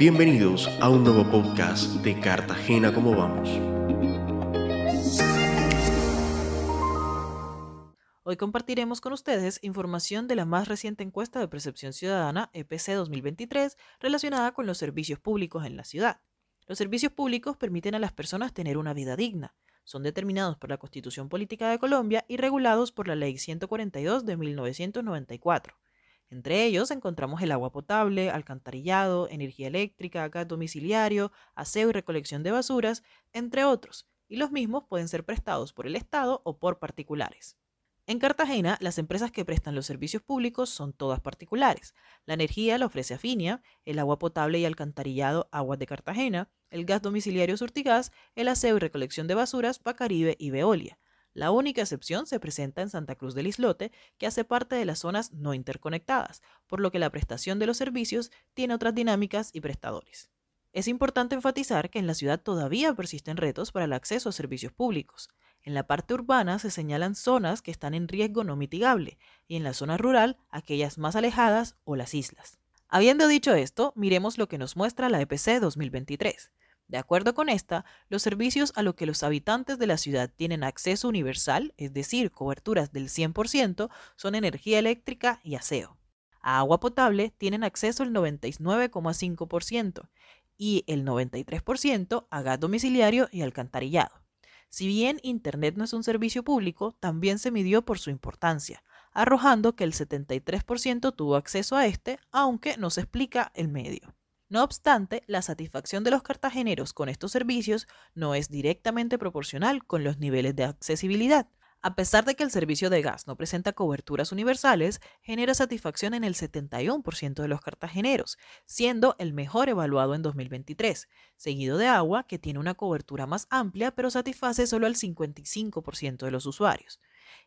Bienvenidos a un nuevo podcast de Cartagena como vamos. Hoy compartiremos con ustedes información de la más reciente encuesta de percepción ciudadana EPC 2023 relacionada con los servicios públicos en la ciudad. Los servicios públicos permiten a las personas tener una vida digna. Son determinados por la Constitución Política de Colombia y regulados por la Ley 142 de 1994. Entre ellos encontramos el agua potable, alcantarillado, energía eléctrica, gas domiciliario, aseo y recolección de basuras, entre otros, y los mismos pueden ser prestados por el Estado o por particulares. En Cartagena, las empresas que prestan los servicios públicos son todas particulares. La energía la ofrece Afinia, el agua potable y alcantarillado Aguas de Cartagena, el gas domiciliario Surtigas, el aseo y recolección de basuras Pacaribe y Veolia. La única excepción se presenta en Santa Cruz del Islote, que hace parte de las zonas no interconectadas, por lo que la prestación de los servicios tiene otras dinámicas y prestadores. Es importante enfatizar que en la ciudad todavía persisten retos para el acceso a servicios públicos. En la parte urbana se señalan zonas que están en riesgo no mitigable y en la zona rural aquellas más alejadas o las islas. Habiendo dicho esto, miremos lo que nos muestra la EPC 2023. De acuerdo con esta, los servicios a los que los habitantes de la ciudad tienen acceso universal, es decir, coberturas del 100%, son energía eléctrica y aseo. A agua potable tienen acceso el 99,5% y el 93% a gas domiciliario y alcantarillado. Si bien Internet no es un servicio público, también se midió por su importancia, arrojando que el 73% tuvo acceso a este, aunque no se explica el medio. No obstante, la satisfacción de los cartageneros con estos servicios no es directamente proporcional con los niveles de accesibilidad. A pesar de que el servicio de gas no presenta coberturas universales, genera satisfacción en el 71% de los cartageneros, siendo el mejor evaluado en 2023, seguido de agua, que tiene una cobertura más amplia pero satisface solo al 55% de los usuarios.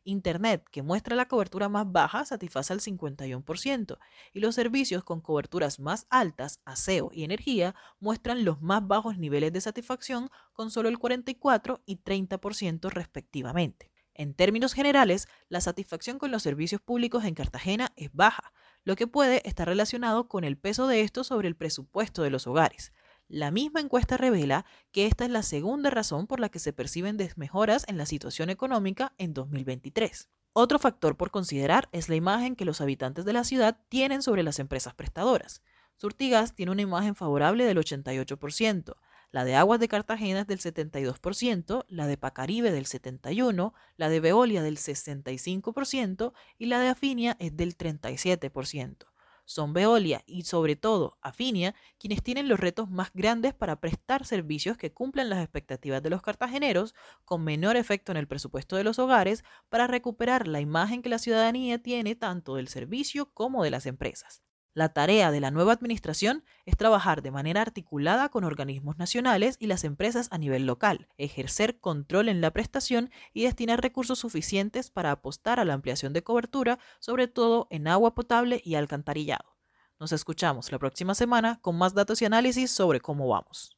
Internet, que muestra la cobertura más baja, satisface al 51%, y los servicios con coberturas más altas, aseo y energía, muestran los más bajos niveles de satisfacción con solo el 44 y 30% respectivamente. En términos generales, la satisfacción con los servicios públicos en Cartagena es baja, lo que puede estar relacionado con el peso de esto sobre el presupuesto de los hogares. La misma encuesta revela que esta es la segunda razón por la que se perciben desmejoras en la situación económica en 2023. Otro factor por considerar es la imagen que los habitantes de la ciudad tienen sobre las empresas prestadoras. Surtigas tiene una imagen favorable del 88%, la de Aguas de Cartagena es del 72%, la de Pacaribe del 71%, la de Veolia del 65% y la de Afinia es del 37%. Son Veolia y sobre todo Afinia quienes tienen los retos más grandes para prestar servicios que cumplan las expectativas de los cartageneros con menor efecto en el presupuesto de los hogares para recuperar la imagen que la ciudadanía tiene tanto del servicio como de las empresas. La tarea de la nueva administración es trabajar de manera articulada con organismos nacionales y las empresas a nivel local, ejercer control en la prestación y destinar recursos suficientes para apostar a la ampliación de cobertura, sobre todo en agua potable y alcantarillado. Nos escuchamos la próxima semana con más datos y análisis sobre cómo vamos.